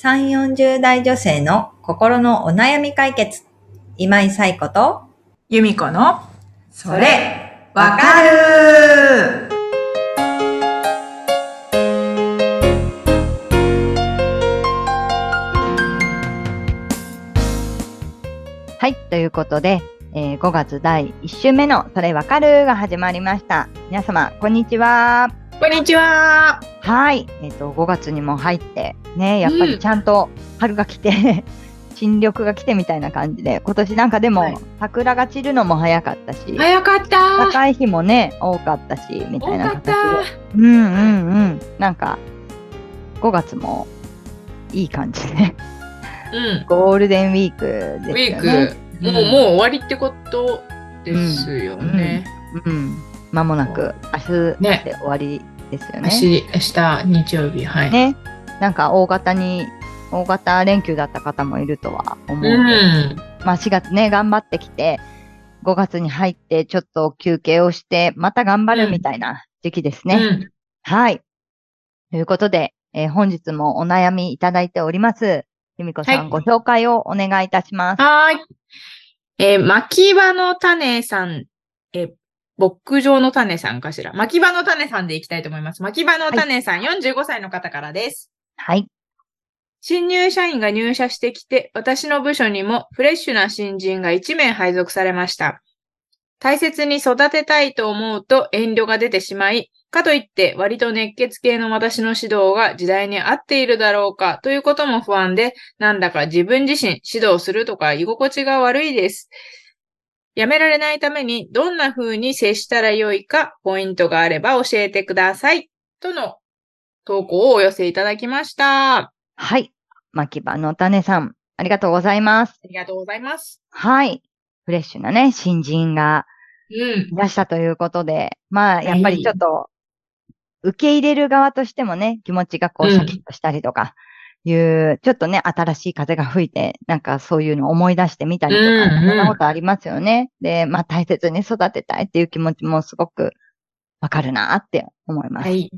3、40代女性の心のお悩み解決。今井冴子と、由美子の、それ、わかるはい。ということで、えー5月第1週目のそれわかるが始まりました。皆様、こんにちは。こんにちははい。えっ、と、5月にも入って、ね、やっぱりちゃんと春が来て、新緑が来てみたいな感じで、今年なんかでも、はい桜が散るのも早かったし、早かった高い日もね、多かったし、みたいな多かった形で。うんうんうん。なんか、5月もいい感じで、うん。ゴールデンウィークウィーですよね。ク、もう、もう終わりってことですよね。うん。間もなく、明日ねで終わりですよ明ね。日、明日、日曜日、はい。ね。なんか大型に、大型連休だった方もいるとは思ううん。まあ4月ね、頑張ってきて、5月に入ってちょっと休憩をして、また頑張るみたいな時期ですね。うん。はい。ということで、えー本日もお悩みいただいております。由美子さん、はいご紹介をお願いいたします。はーい。えー巻き場の種さん、えー牧場の種さんかしら？巻き場の種さんでいきたいと思います。巻き場の種さん、45歳の方からです。はい。新入社員が入社してきて、私の部署にもフレッシュな新人が1名配属されました。大切に育てたいと思うと遠慮が出てしまい、かといって割と熱血系の私の指導が時代に合っているだろうかということも不安で、なんだか自分自身指導するとか居心地が悪いです。やめられないためにどんな風に接したらよいかポイントがあれば教えてください。との投稿をお寄せいただきました。あはい。牧場の種さん、ありがとうございます。りがとうございます。はい。フレッシュなね、新人がうんい。らしたということで、まあ、やっぱりいちょっと、受け入れる側としてもね、気持ちがこう、うんシャキッとしたりとか、いう、ちょっとね、新しい風が吹いて、なんかそういうのを思い出してみたりとか、うんうんそんなことありますよね。で、まあ、大切に育てたいっていう気持ちもすごくわかるなって思います。はい。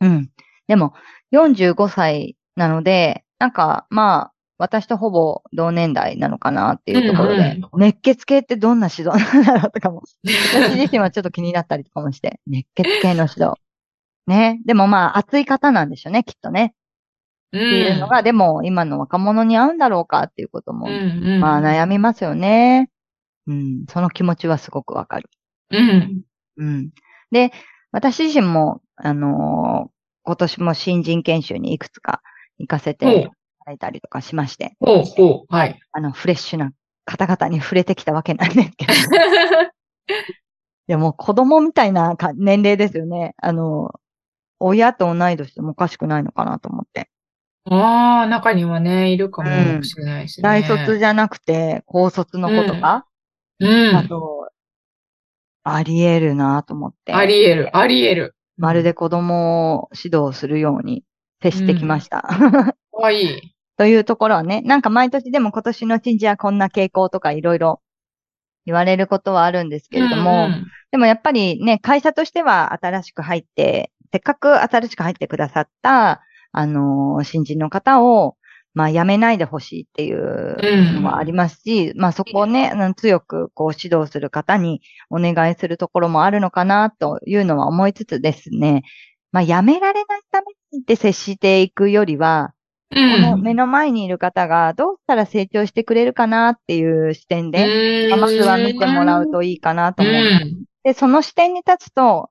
うん。でも、45歳なので、なんか、まあ、私とほぼ同年代なのかなっていうところで、熱血系ってどんな指導なんだろうとかも、私自身はちょっと気になったりとかもして、熱血系の指導。ね。でもまあ、熱い方なんでしょうね、きっとね。うっていうのが、でも、今の若者に合うんだろうかっていうことも、うんうん、まあ、悩みますよね。うん。その気持ちはすごくわかる。うん。うん。で、私自身も、あのー今年も新人研修にいくつか行かせていただいたりとかしまして、ほうほう。はい。あの、フレッシュな方々に触れてきたわけなんですけど、いやもう子供みたいなか年齢ですよね。あの、親と同い年でもおかしくないのかなと思って。ああ、中にはね、いるかもしれないですね。大卒じゃなくて、高卒の子とか、うん。あと、あり得るなと思って。あり得る、あり得る。まるで子供を指導するように接してきました。かわいい。というところはね、なんか毎年でも今年の新人はこんな傾向とかいろいろ言われることはあるんですけれども、うんでもやっぱりね、会社としては新しく入って、せっかく新しく入ってくださった、あのー新人の方を、まあ、辞めないでほしいっていうのもありますし、まあ、そこをね、強くこう指導する方にお願いするところもあるのかなというのは思いつつですね、まあ、辞められないためにって接していくよりは、うん。この目の前にいる方がどうしたら成長してくれるかなっていう視点で、うん。まずは見てもらうといいかなと思う。うん。で、その視点に立つと、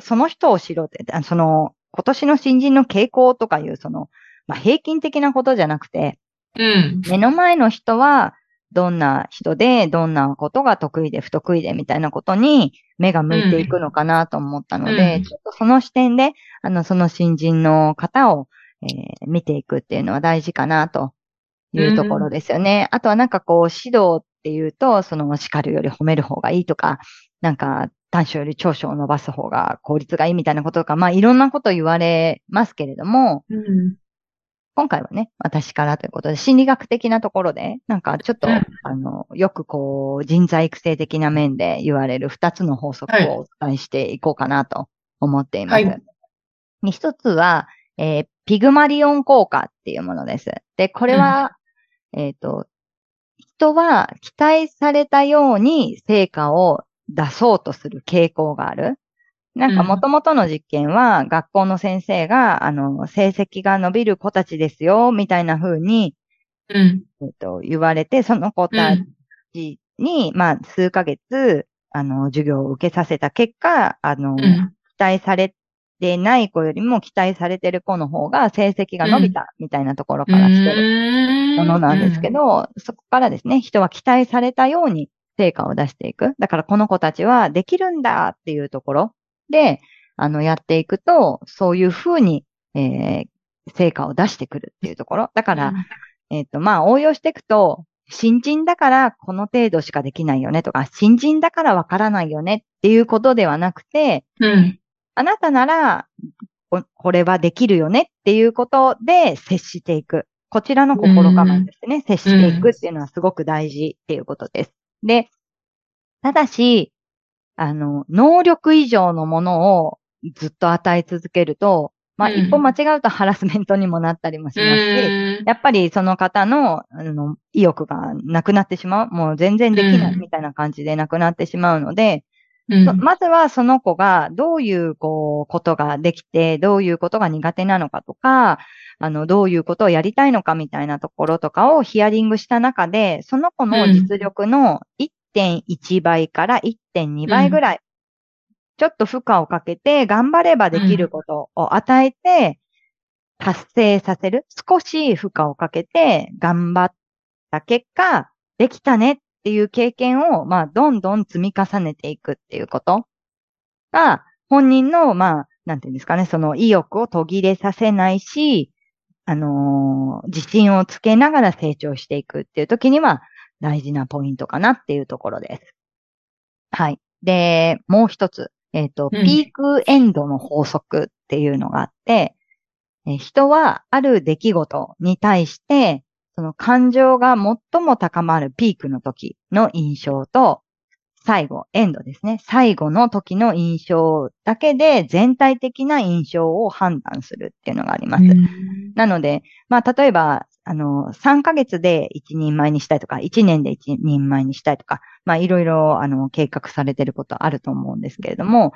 その人を知ろうって、あその、今年の新人の傾向とかいう、その、まあ、平均的なことじゃなくて、うん。目の前の人は、どんな人で、どんなことが得意で不得意でみたいなことに目が向いていくのかなと思ったので、うんちょっとその視点で、あの、その新人の方を、えー見ていくっていうのは大事かなというところですよね。あとはなんかこう、指導っていうと、その叱るより褒める方がいいとか、なんか短所より長所を伸ばす方が効率がいいみたいなこととか、まあいろんなこと言われますけれども、うん。今回はね、私からということで、心理学的なところで、なんかちょっと、うんあの、よくこう、人材育成的な面で言われる二つの法則はいをお伝えしていこうかなと思っています。はいつは、えー、ピグマリオン効果っていうものです。で、これは、うん、えっ、と、人は期待されたように成果を出そうとする傾向がある。なんか元々の実験は、学校の先生が、あの、成績が伸びる子たちですよ、みたいな風に、うん、えっと、言われて、その子たちに、うん、まあ、数ヶ月、あの、授業を受けさせた結果、あの、うん、期待されてない子よりも期待されてる子の方が成績が伸びた、みたいなところからしてるものなんですけど、そこからですね、人は期待されたように成果を出していく。だからこの子たちはできるんだっていうところで、あの、やっていくと、そういうふうに、えー、成果を出してくるっていうところ。だから、うん、えっ、ー、と、まあ、応用していくと、新人だからこの程度しかできないよねとか、新人だからわからないよねっていうことではなくて、うん、あなたならこ、これはできるよねっていうことで接していく。こちらの心構えですね。うん、接していくっていうのはすごく大事っていうことです。で、ただし、あの、能力以上のものをずっと与え続けると、まあ、一歩間違うとハラスメントにもなったりもしますし、やっぱりその方の、あの、意欲がなくなってしまう。もう全然できないみたいな感じでなくなってしまうので、まずはその子がどういう、こう、ことができて、どういうことが苦手なのかとか、あの、どういうことをやりたいのかみたいなところとかをヒアリングした中で、その子の実力の1.1倍から1.2倍ぐらい、うん、ちょっと負荷をかけて頑張ればできることを与えて、達成させる。少し負荷をかけて頑張った結果、できたねっていう経験を、まあ、どんどん積み重ねていくっていうことが、本人の、まあ、なんていうんですかね、その意欲を途切れさせないし、あのー、自信をつけながら成長していくっていう時には、大事なポイントかなっていうところです。はい。で、もう一つ、えっ、ー、と、うん、ピークエンドの法則っていうのがあって、え人はある出来事に対して、その感情が最も高まるピークの時の印象と、最後、エンドですね。最後の時の印象だけで全体的な印象を判断するっていうのがあります。なので、まあ、例えば、あの、3ヶ月で一人前にしたいとか、1年で一人前にしたいとか、まあいろいろ、あの、計画されてることあると思うんですけれども、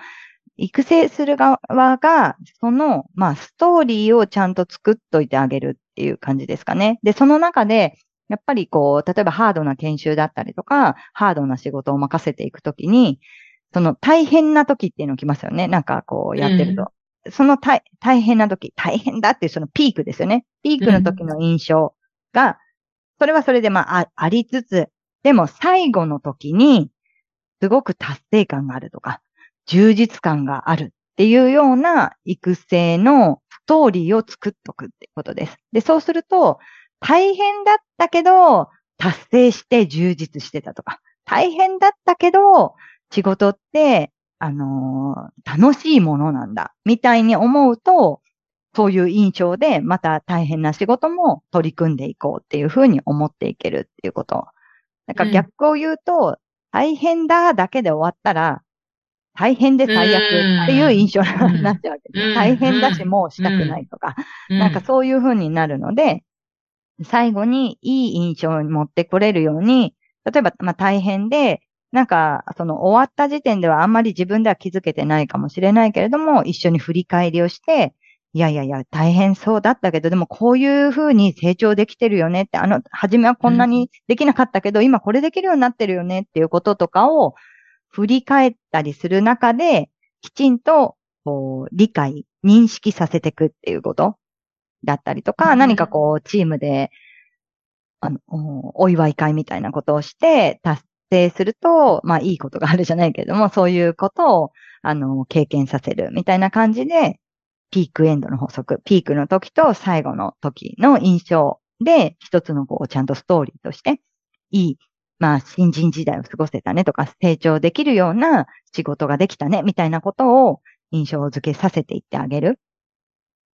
育成する側が、その、まあ、ストーリーをちゃんと作っといてあげるっていう感じですかね。で、その中で、やっぱりこう、例えばハードな研修だったりとか、ハードな仕事を任せていくときに、その大変な時っていうの来ますよね。なんかこうやってると。その大大変な時、大変だっていうそのピークですよね。ピークの時の印象が、それはそれでまあ、ありつつ、でも最後の時に、すごく達成感があるとか、充実感があるっていうような育成のストーリーを作っとくってことです。で、そうすると、大変だったけど、達成して充実してたとか、大変だったけど、仕事ってあのー、楽しいものなんだ、みたいに思うと、そういう印象で、また大変な仕事も取り組んでいこうっていうふうに思っていけるっていうこと。だから逆を言うと、うん、大変だだけで終わったら、大変で最悪。っていう印象になっちゃうわけです。大変だしもうしたくないとか、なんかそういうふうになるので、最後にいい印象に持ってこれるように、例えば、まあ大変で、なんか、その終わった時点ではあんまり自分では気づけてないかもしれないけれども、一緒に振り返りをして、いやいやいや、大変そうだったけど、でもこういうふうに成長できてるよねって、あの、初めはこんなにできなかったけど、うん、今これできるようになってるよねっていうこととかを振り返ったりする中で、きちんと、こう、理解、認識させていくっていうことだったりとか、うん、何かこう、チームで、あの、お祝い会みたいなことをして、達成すると、まあいいことがあるじゃないけれども、そういうことを、あの、経験させるみたいな感じで、ピークエンドの法則、ピークの時と最後の時の印象で、一つのこう、ちゃんとストーリーとして、いい、まあ、新人時代を過ごせたねとか、成長できるような仕事ができたね、みたいなことを印象付けさせていってあげる。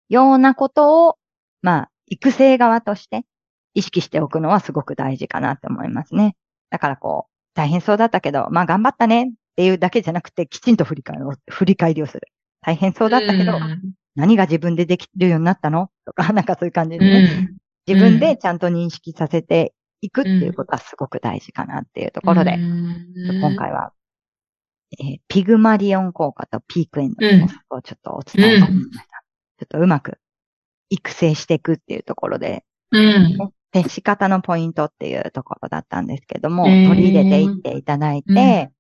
ようなことを、まあ、育成側として意識しておくのはすごく大事かなって思いますね。だからこう、大変そうだったけど、まあ頑張ったねっていうだけじゃなくて、きちんと振り返りを振り返りをする。大変そうだったけど、何が自分でできるようになったのとか、なんかそういう感じでね、自分でちゃんと認識させていくっていうことはすごく大事かなっていうところで、今回は、えー、ピグマリオン効果とピークエンドのをちょっとお伝えしました。ちょっとうまく育成していくっていうところで、接し方のポイントっていうところだったんですけども、取り入れていっていただいて、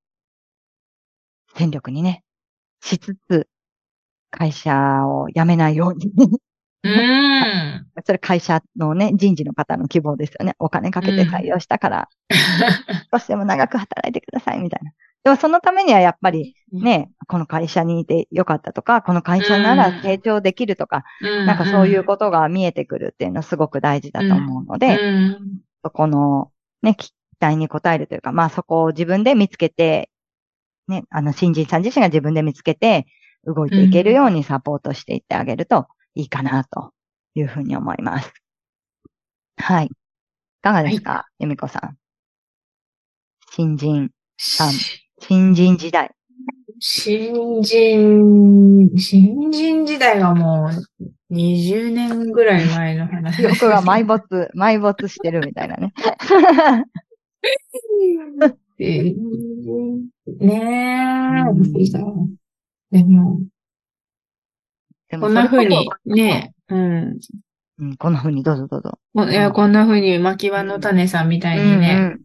戦力にね、しつつ、会社を辞めないようにうん。それ会社のね、人事の方の希望ですよね。お金かけて採用したから、少しでも長く働いてくださいみたいな。でもそのためにはやっぱりね、この会社にいてよかったとか、この会社なら成長できるとか、なんかそういうことが見えてくるっていうのはすごく大事だと思うので、そこのね、期待に応えるというか、まあそこを自分で見つけて、ね、あの新人さん自身が自分で見つけて動いていけるようにサポートしていってあげるといいかなというふうに思います。はい。いかがですか、はい、由美子さん。新人さん。新人時代。新人、新人時代はもう20年ぐらい前の話。記憶が埋没、埋没してるみたいなね。ねえ、でも、でもこんな風に、ね、うん。うん、こんな風に、どうぞどうぞ。いや、こんな風に、巻き場の種さんみたいにね、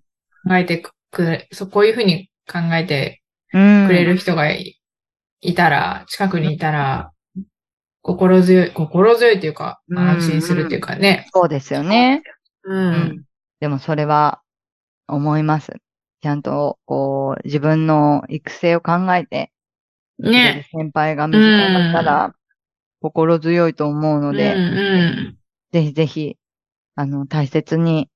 うん、考えてくれ、そう、こういう風に考えてくれる人がい,、たら、近くにいたら、心強い、心強いというか、安心するっていうかね。そうですよね。うん。でもそれは、思います。ちゃんと、こう、自分の育成を考えて、ね。先輩が見つかったら、心強いと思うので、うんうん、ぜひぜひ、あの、大切に、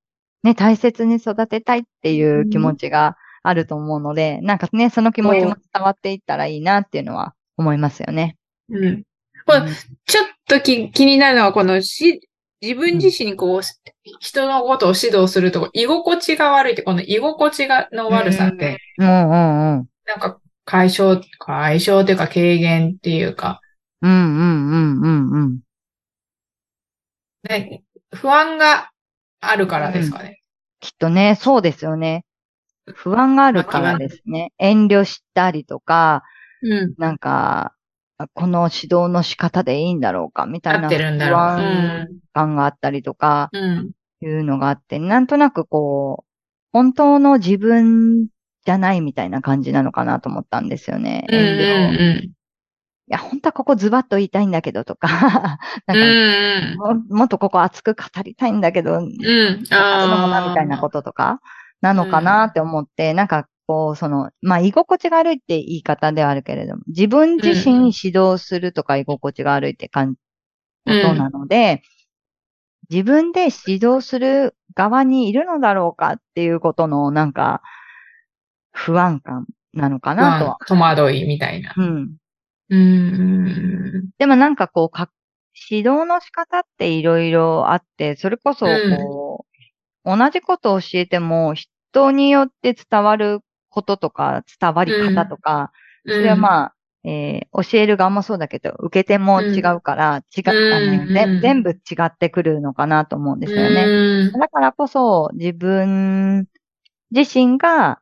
ね、大切に育てたいっていう気持ちがあると思うので、うん、なんかね、その気持ちも伝わっていったらいいなっていうのは思いますよね。うん。これ、ちょっと気気になるのは、このし、自分自身にこう、人のことを指導すると、居心地が悪いって、この居心地がの悪さって、うんうんうん、なんか解消、解消というか軽減っていうか、うんうんうんうんうん。ね、不安があるからですかね、うん。きっとね、そうですよね。不安があるからですね。遠慮したりとか、うん、なんか、この指導の仕方でいいんだろうか、みたいな不安感があったりとか、いうのがあって、なんとなくこう、本当の自分じゃないみたいな感じなのかなと思ったんですよね。遠慮いや、本当はここズバッと言いたいんだけどとか、なんかも、もっとここ熱く語りたいんだけど、うん、あみたいなこととか、なのかなって思って、うん、なんかこう、その、まあ、居心地が悪いって言い方ではあるけれども、自分自身指導するとか居心地が悪いって感じ、ことなので、うん、自分で指導する側にいるのだろうかっていうことの、なんか、不安感なのかなとは。戸惑いみたいな。うん。うん。でもなんかこう、か指導の仕方っていろいろあって、それこそこう、うん、同じことを教えても、人によって伝わることとか、伝わり方とか、うん、それはまあ、えー、教える側もそうだけど、受け手も違うから、違う、あの、ね、全部違ってくるのかなと思うんですよね。だからこそ、自分自身が、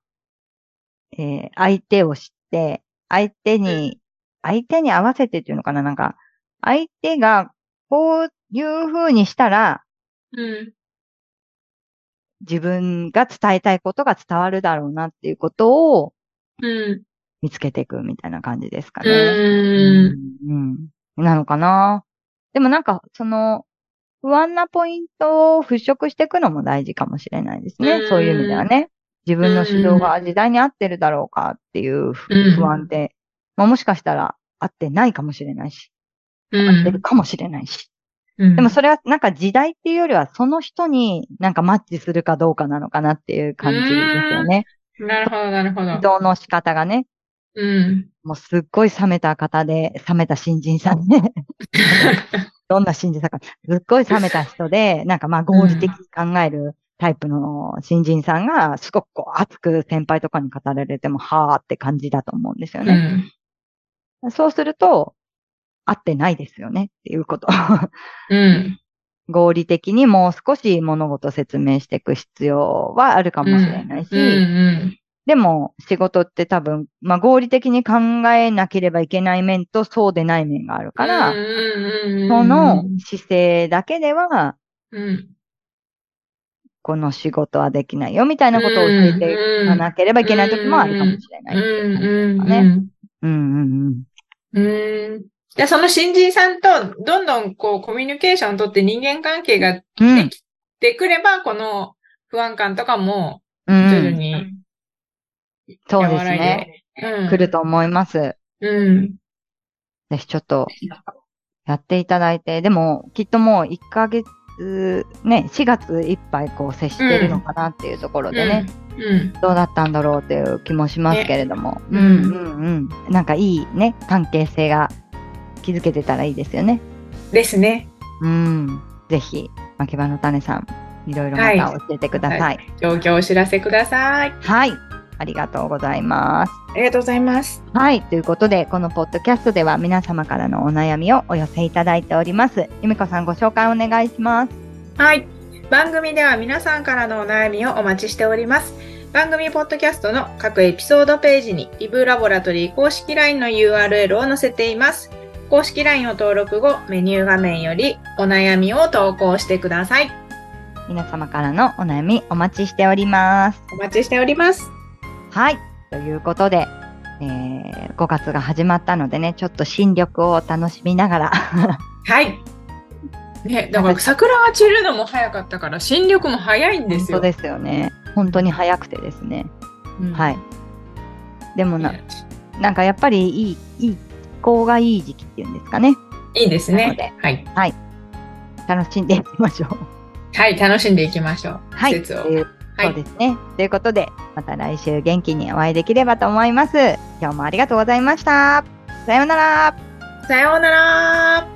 えー、相手を知って、相手に相手に合わせてっていうのかな？なんか、相手がこういう風にしたら、うん、自分が伝えたいことが伝わるだろうなっていうことを、見つけていくみたいな感じですかね。うん。うん。なのかな？でもなんか、その、不安なポイントを払拭していくのも大事かもしれないですね。そういう意味ではね。自分の指導が時代に合ってるだろうかっていう不安ってまあ、もしかしたら合ってないかもしれないし、うん、合ってるかもしれないし。うん、でもそれはなんか時代っていうよりはその人になんかマッチするかどうかなのかなっていう感じですよね。なるほど、なるほど。指導の仕方がね。うん。もうすっごい冷めた方で、冷めた新人さんね。どんな新人さんか。すっごい冷めた人で、なんかまあ合理的に考えるタイプの新人さんが、すごくこう熱く先輩とかに語られても、はーって感じだと思うんですよね。うん、そうすると、合ってないですよねっていうこと。うん。合理的にもう少し物事を説明していく必要はあるかもしれないし、うんうん。でも仕事って多分、まあ合理的に考えなければいけない面とそうでない面があるから、うんうんうんうんその姿勢だけでは、うん。この仕事はできないよみたいなことを教えていかなければいけない時もあるかもしれないいね。うんうんうんうん。うん。じゃあその新人さんとどんどんこうコミュニケーションをとって人間関係がうん。うんできてくれば、この不安感とかもうん徐々にそうですね。で、うん。来ると思います。うん。ぜひちょっとやっていただいて、でもきっともう1ヶ月、ね、4月いっぱいこう接してるのかなっていうところでね、うん。どうだったんだろうっていう気もしますけれども、ねうんうんうん。なんかいいね、関係性が築けてたらいいですよね。ですね。うん。ぜひ、牧場の種さん、いろいろまた教えてください。状況をお知らせください。はい。ありがとうございます。ありがとうございます。はい。ということで、このポッドキャストでは皆様からのお悩みをお寄せいただいております。ゆみこさんご紹介お願いします。はい。番組では皆さんからのお悩みをお待ちしております。番組ポッドキャストの各エピソードページにイブラボラトリー公式 LINE の URL を載せています。公式 LINE を登録後、メニュー画面よりお悩みを投稿してください。皆様からのお悩みお待ちしております。お待ちしております。はい。ということで、えー5月が始まったのでね、ちょっと新緑を楽しみながら、はい。ね、だから桜が散るのも早かったから、新緑も早いんですよ。本当ですよね。本当に早くてですね。うんはい。でもな、ねなんかやっぱりいい、いい、気候がいい時期っていうんですかね。いいですなのでね。はい。楽しんでいきましょう。はい、楽しんでいきましょう。はい。季節をそうですね。ということで、また来週元気にお会いできればと思います。今日もありがとうございました。さようなら。さようなら